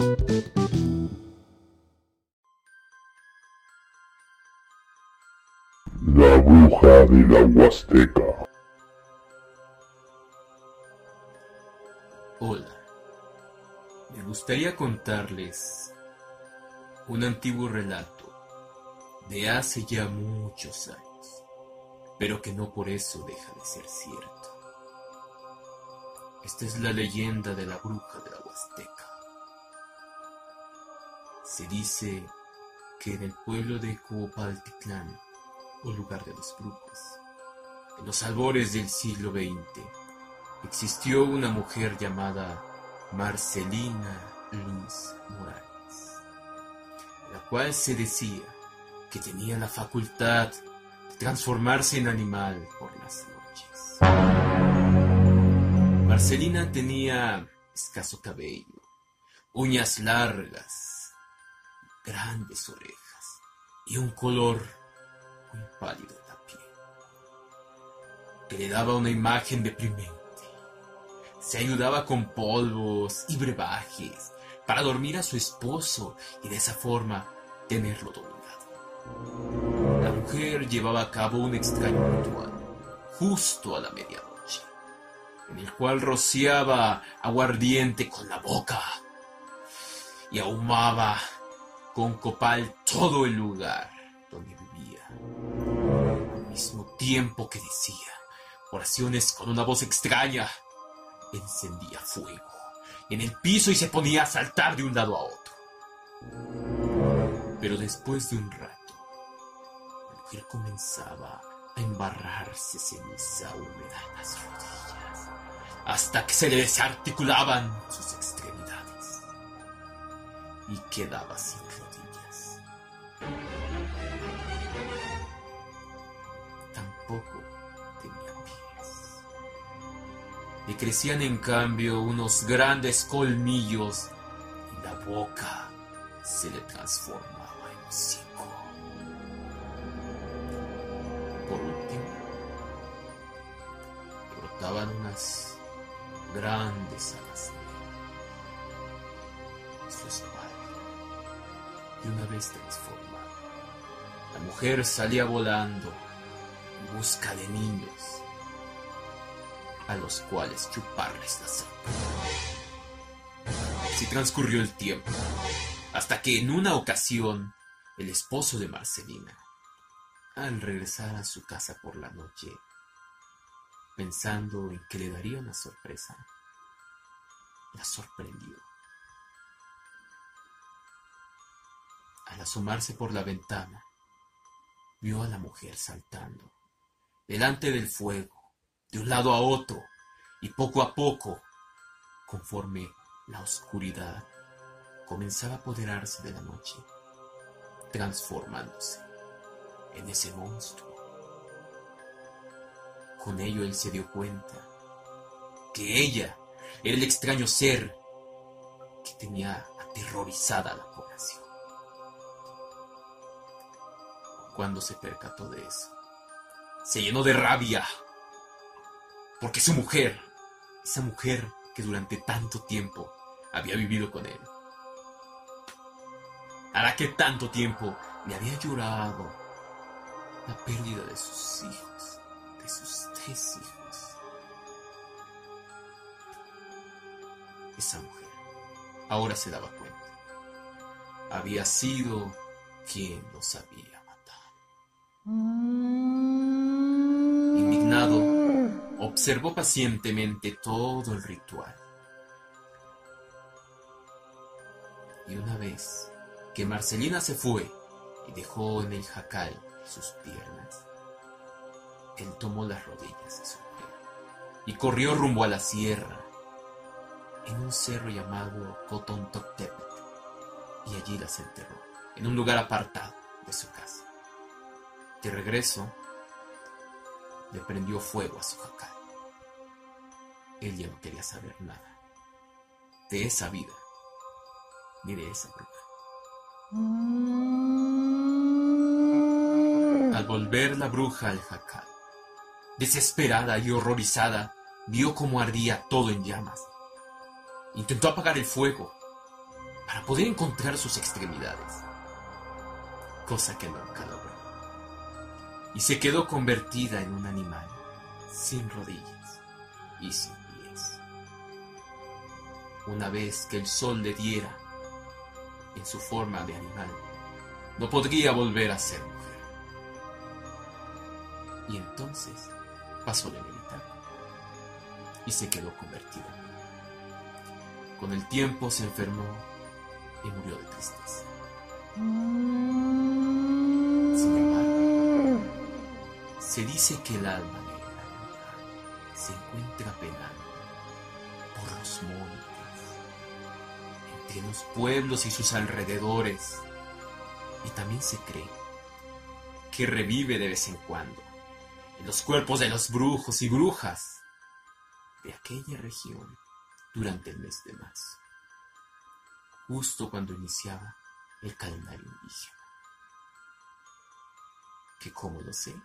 La bruja de la Huasteca. Hola. Me gustaría contarles un antiguo relato de hace ya muchos años, pero que no por eso deja de ser cierto. Esta es la leyenda de la bruja de la Huasteca. Se dice que en el pueblo de Coopaltitlán, o lugar de los brujos, en los albores del siglo XX, existió una mujer llamada Marcelina Luz Morales, la cual se decía que tenía la facultad de transformarse en animal por las noches. Marcelina tenía escaso cabello, uñas largas, grandes orejas y un color muy pálido piel, que le daba una imagen deprimente. Se ayudaba con polvos y brebajes para dormir a su esposo y de esa forma tenerlo dominado. La mujer llevaba a cabo un extraño ritual justo a la medianoche, en el cual rociaba aguardiente con la boca y ahumaba con copal todo el lugar donde vivía, al mismo tiempo que decía oraciones con una voz extraña encendía fuego en el piso y se ponía a saltar de un lado a otro. Pero después de un rato, la mujer comenzaba a embarrarse ceniza húmeda en las rodillas, hasta que se le desarticulaban sus extremidades y quedaba sin rodillas. Tampoco tenía pies. Le crecían en cambio unos grandes colmillos y la boca se le transformaba en hocico. Por último, brotaban unas grandes alas vez la mujer salía volando en busca de niños a los cuales chuparles la sangre. Así transcurrió el tiempo, hasta que en una ocasión el esposo de Marcelina, al regresar a su casa por la noche, pensando en que le daría una sorpresa, la sorprendió. Al asomarse por la ventana, vio a la mujer saltando delante del fuego de un lado a otro, y poco a poco, conforme la oscuridad comenzaba a apoderarse de la noche, transformándose en ese monstruo. Con ello él se dio cuenta que ella era el extraño ser que tenía aterrorizada a la población. Cuando se percató de eso, se llenó de rabia porque su mujer, esa mujer que durante tanto tiempo había vivido con él, a la que tanto tiempo le había llorado la pérdida de sus hijos, de sus tres hijos. Esa mujer ahora se daba cuenta. Había sido quien los había matado. Indignado, observó pacientemente todo el ritual. Y una vez que Marcelina se fue y dejó en el jacal sus piernas, él tomó las rodillas de su mujer y corrió rumbo a la sierra, en un cerro llamado Cotontoctepetl, y allí las enterró, en un lugar apartado de su casa. De regreso, le prendió fuego a su jacal. Él ya no quería saber nada de esa vida, ni de esa bruja. Al volver la bruja al jacal, desesperada y horrorizada, vio cómo ardía todo en llamas. Intentó apagar el fuego, para poder encontrar sus extremidades, cosa que nunca logró. Y se quedó convertida en un animal sin rodillas y sin pies. Una vez que el sol le diera en su forma de animal, no podría volver a ser mujer. Y entonces pasó la inevitable y se quedó convertida. Con el tiempo se enfermó y murió de tristeza. Se dice que el alma negra se encuentra penando por los montes, entre los pueblos y sus alrededores, y también se cree que revive de vez en cuando en los cuerpos de los brujos y brujas de aquella región durante el mes de marzo, justo cuando iniciaba el calendario indígena. ¿Que cómo lo sé?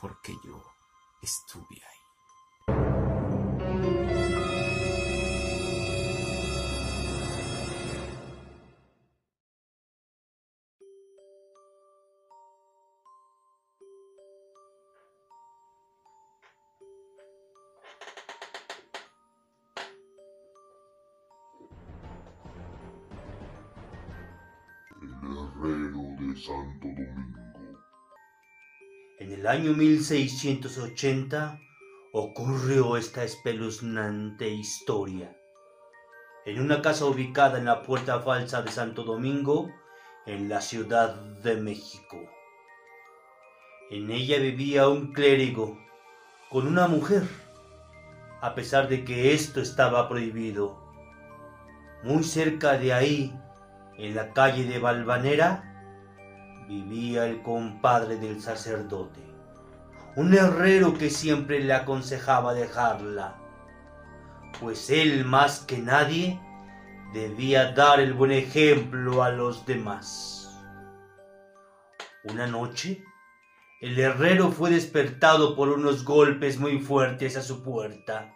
Porque yo estuve ahí. Año 1680 ocurrió esta espeluznante historia. En una casa ubicada en la Puerta Falsa de Santo Domingo, en la Ciudad de México. En ella vivía un clérigo con una mujer, a pesar de que esto estaba prohibido. Muy cerca de ahí, en la calle de Valvanera, vivía el compadre del sacerdote, un herrero que siempre le aconsejaba dejarla, pues él más que nadie debía dar el buen ejemplo a los demás. Una noche, el herrero fue despertado por unos golpes muy fuertes a su puerta.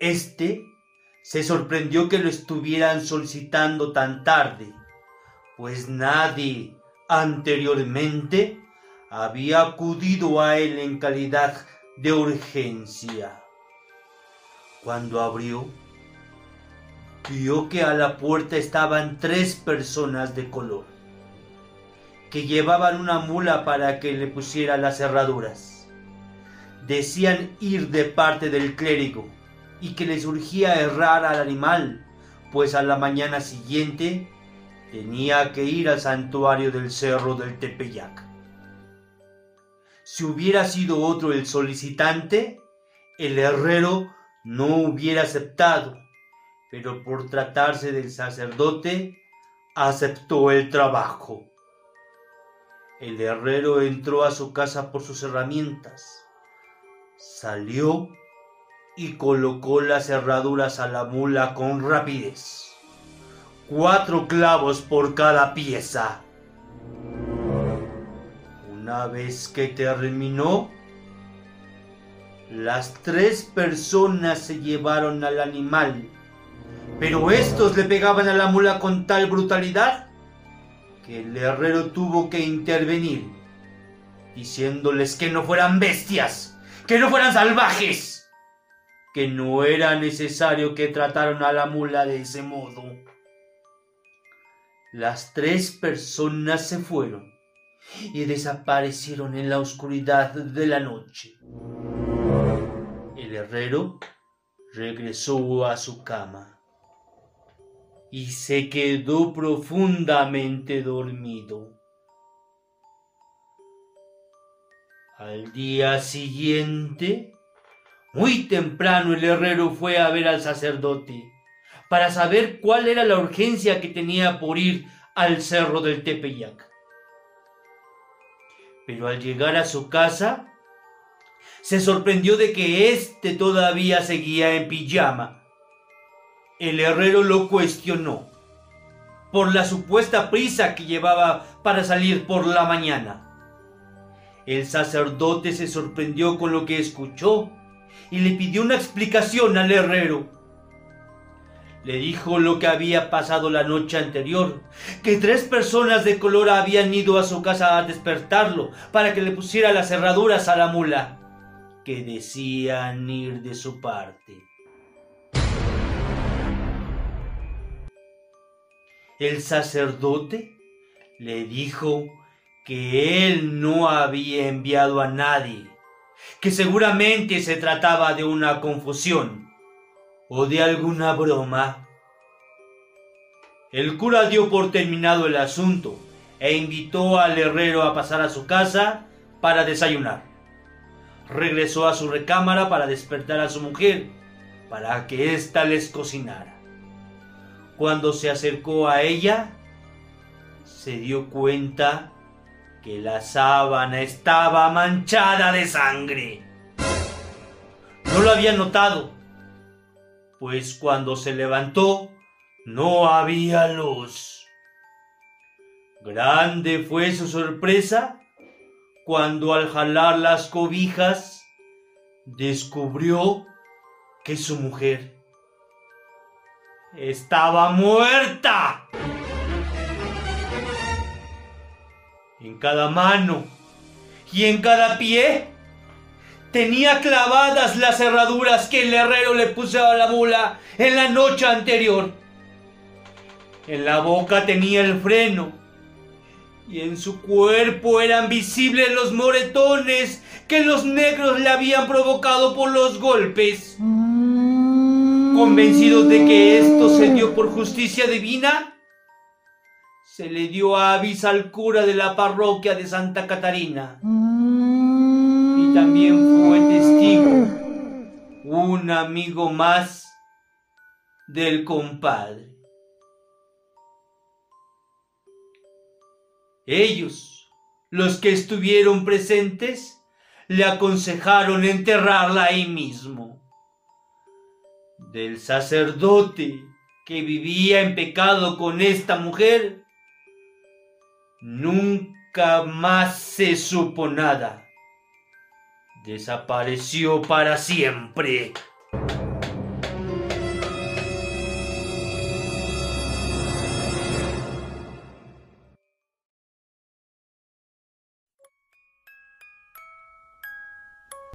Este se sorprendió que lo estuvieran solicitando tan tarde, pues nadie anteriormente había acudido a él en calidad de urgencia. Cuando abrió, vio que a la puerta estaban tres personas de color, que llevaban una mula para que le pusiera las cerraduras. Decían ir de parte del clérigo y que les urgía errar al animal, pues a la mañana siguiente tenía que ir al santuario del cerro del Tepeyac. Si hubiera sido otro el solicitante, el herrero no hubiera aceptado, pero por tratarse del sacerdote, aceptó el trabajo. El herrero entró a su casa por sus herramientas, salió y colocó las cerraduras a la mula con rapidez. Cuatro clavos por cada pieza. Una vez que terminó, las tres personas se llevaron al animal, pero estos le pegaban a la mula con tal brutalidad que el herrero tuvo que intervenir, diciéndoles que no fueran bestias, que no fueran salvajes, que no era necesario que trataran a la mula de ese modo. Las tres personas se fueron y desaparecieron en la oscuridad de la noche. El herrero regresó a su cama y se quedó profundamente dormido. Al día siguiente, muy temprano el herrero fue a ver al sacerdote para saber cuál era la urgencia que tenía por ir al cerro del Tepeyac. Pero al llegar a su casa, se sorprendió de que éste todavía seguía en pijama. El herrero lo cuestionó por la supuesta prisa que llevaba para salir por la mañana. El sacerdote se sorprendió con lo que escuchó y le pidió una explicación al herrero. Le dijo lo que había pasado la noche anterior, que tres personas de color habían ido a su casa a despertarlo para que le pusiera las cerraduras a la mula, que decían ir de su parte. El sacerdote le dijo que él no había enviado a nadie, que seguramente se trataba de una confusión o de alguna broma. El cura dio por terminado el asunto e invitó al herrero a pasar a su casa para desayunar. Regresó a su recámara para despertar a su mujer, para que ésta les cocinara. Cuando se acercó a ella, se dio cuenta que la sábana estaba manchada de sangre. No lo había notado, pues cuando se levantó no había luz. Grande fue su sorpresa cuando al jalar las cobijas descubrió que su mujer estaba muerta. En cada mano y en cada pie tenía clavadas las cerraduras que el herrero le puso a la mula en la noche anterior. En la boca tenía el freno y en su cuerpo eran visibles los moretones que los negros le habían provocado por los golpes. Convencidos de que esto se dio por justicia divina, se le dio avis al cura de la parroquia de Santa Catarina. También fue testigo un amigo más del compadre. Ellos, los que estuvieron presentes, le aconsejaron enterrarla ahí mismo. Del sacerdote que vivía en pecado con esta mujer, nunca más se supo nada. Desapareció para siempre.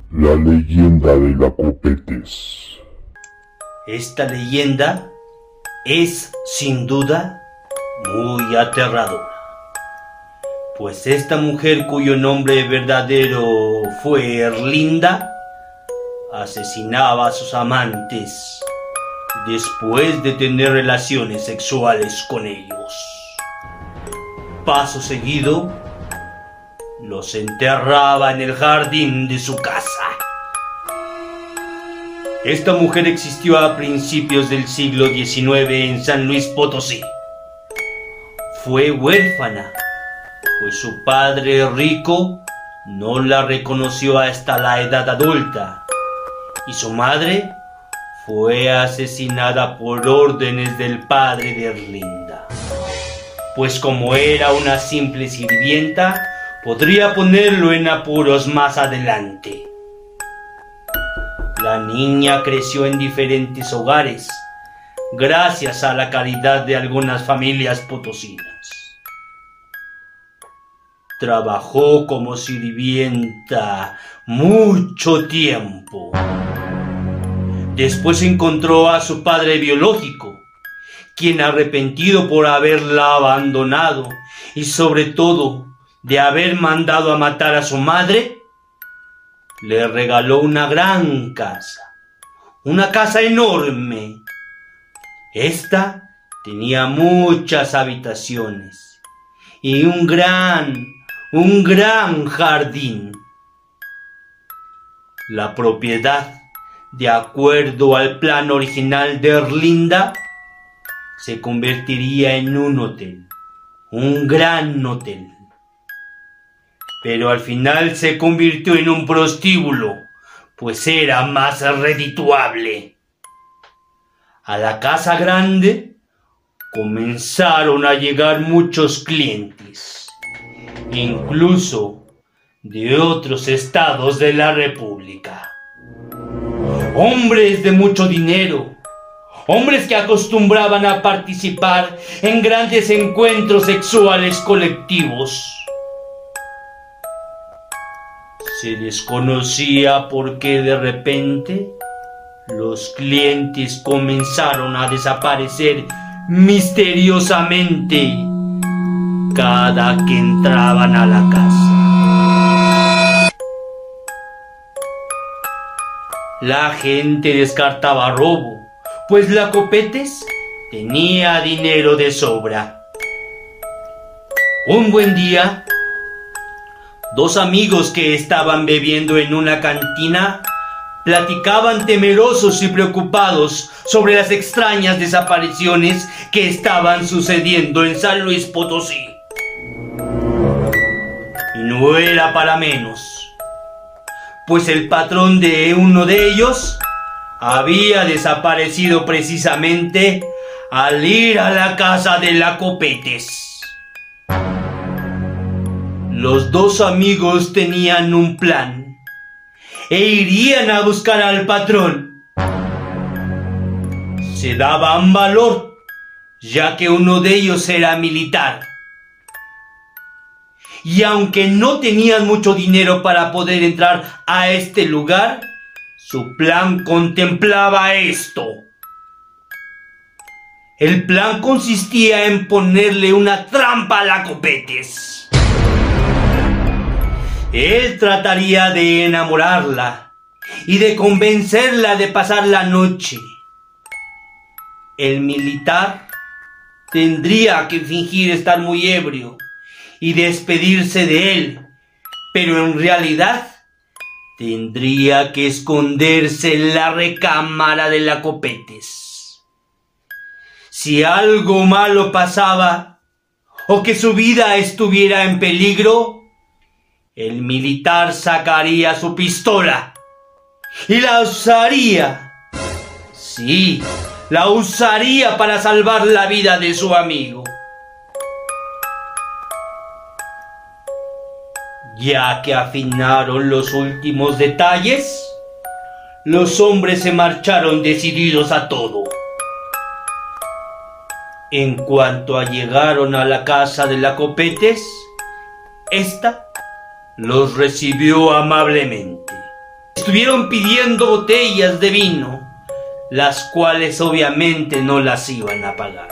La leyenda de la Copetes. Esta leyenda es, sin duda, muy aterradora. Pues esta mujer cuyo nombre verdadero fue Erlinda, asesinaba a sus amantes después de tener relaciones sexuales con ellos. Paso seguido, los enterraba en el jardín de su casa. Esta mujer existió a principios del siglo XIX en San Luis Potosí. Fue huérfana, pues su padre rico no la reconoció hasta la edad adulta y su madre fue asesinada por órdenes del padre de Erlinda. Pues como era una simple sirvienta, podría ponerlo en apuros más adelante. La niña creció en diferentes hogares, gracias a la caridad de algunas familias potosinas. Trabajó como sirvienta mucho tiempo. Después encontró a su padre biológico, quien arrepentido por haberla abandonado y sobre todo de haber mandado a matar a su madre, le regaló una gran casa, una casa enorme. Esta tenía muchas habitaciones y un gran, un gran jardín. La propiedad, de acuerdo al plan original de Erlinda, se convertiría en un hotel, un gran hotel pero al final se convirtió en un prostíbulo, pues era más redituable. A la casa grande comenzaron a llegar muchos clientes, incluso de otros estados de la República. Hombres de mucho dinero, hombres que acostumbraban a participar en grandes encuentros sexuales colectivos. Se desconocía por qué de repente los clientes comenzaron a desaparecer misteriosamente cada que entraban a la casa. La gente descartaba robo, pues la Copetes tenía dinero de sobra. Un buen día, dos amigos que estaban bebiendo en una cantina platicaban temerosos y preocupados sobre las extrañas desapariciones que estaban sucediendo en San Luis Potosí. No era para menos, pues el patrón de uno de ellos había desaparecido precisamente al ir a la casa de la Copetes. Los dos amigos tenían un plan e irían a buscar al patrón. Se daban valor, ya que uno de ellos era militar. Y aunque no tenían mucho dinero para poder entrar a este lugar, su plan contemplaba esto. El plan consistía en ponerle una trampa a la Copetes. Él trataría de enamorarla y de convencerla de pasar la noche. El militar tendría que fingir estar muy ebrio y despedirse de él, pero en realidad tendría que esconderse en la recámara de la Copetes. Si algo malo pasaba o que su vida estuviera en peligro, el militar sacaría su pistola y la usaría. Sí, la usaría para salvar la vida de su amigo. Ya que afinaron los últimos detalles, los hombres se marcharon decididos a todo. En cuanto llegaron a la casa de la Copetes, esta los recibió amablemente. Estuvieron pidiendo botellas de vino, las cuales obviamente no las iban a pagar.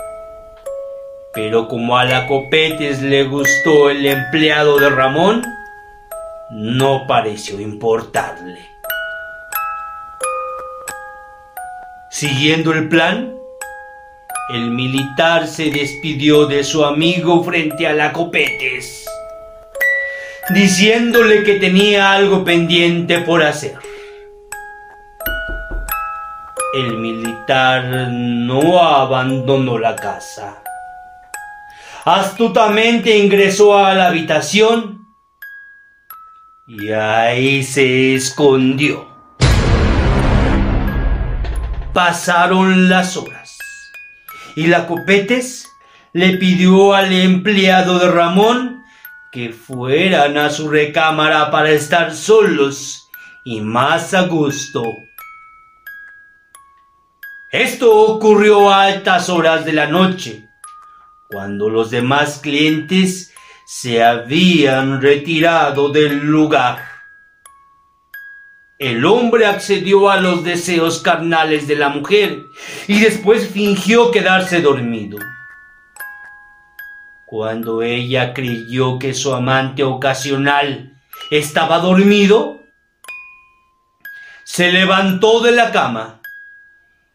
Pero como a la Copetes le gustó el empleado de Ramón, no pareció importarle. Siguiendo el plan, el militar se despidió de su amigo frente a la Copetes diciéndole que tenía algo pendiente por hacer. El militar no abandonó la casa. Astutamente ingresó a la habitación y ahí se escondió. Pasaron las horas y la Copetes le pidió al empleado de Ramón que fueran a su recámara para estar solos y más a gusto. Esto ocurrió a altas horas de la noche, cuando los demás clientes se habían retirado del lugar. El hombre accedió a los deseos carnales de la mujer y después fingió quedarse dormido. Cuando ella creyó que su amante ocasional estaba dormido, se levantó de la cama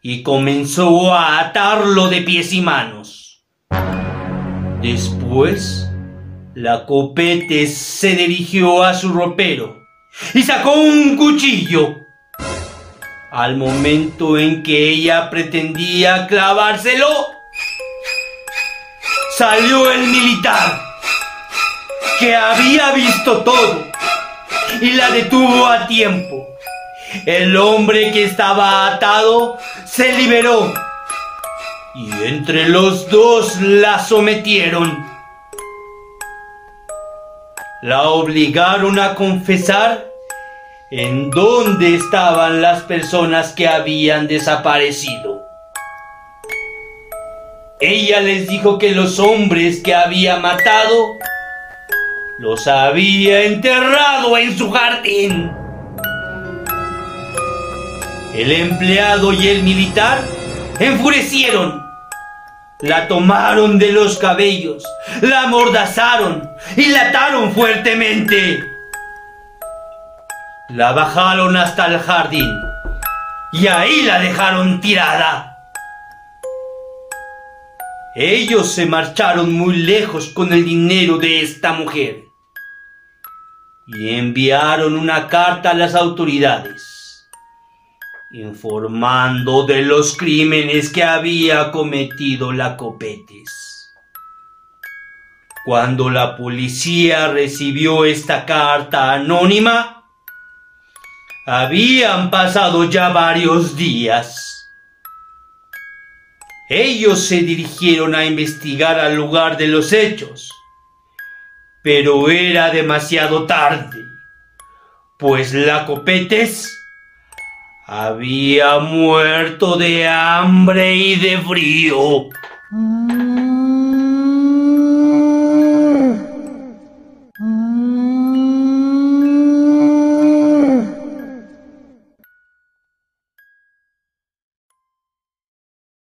y comenzó a atarlo de pies y manos. Después, la copete se dirigió a su ropero y sacó un cuchillo. Al momento en que ella pretendía clavárselo, salió el militar, que había visto todo, y la detuvo a tiempo. El hombre que estaba atado se liberó, y entre los dos la sometieron. La obligaron a confesar en dónde estaban las personas que habían desaparecido. ella les dijo que los hombres que había matado los había enterrado en su jardín. El empleado y el militar enfurecieron. La tomaron de los cabellos, la amordazaron y la ataron fuertemente. La bajaron hasta el jardín y ahí la dejaron tirada. Ellos se marcharon muy lejos con el dinero de esta mujer y enviaron una carta a las autoridades informando de los crímenes que había cometido la Copetes. Cuando la policía recibió esta carta anónima, habían pasado ya varios días. Ellos se dirigieron a investigar al lugar de los hechos, pero era demasiado tarde, pues la Copetes había muerto de hambre y de frío. Mm.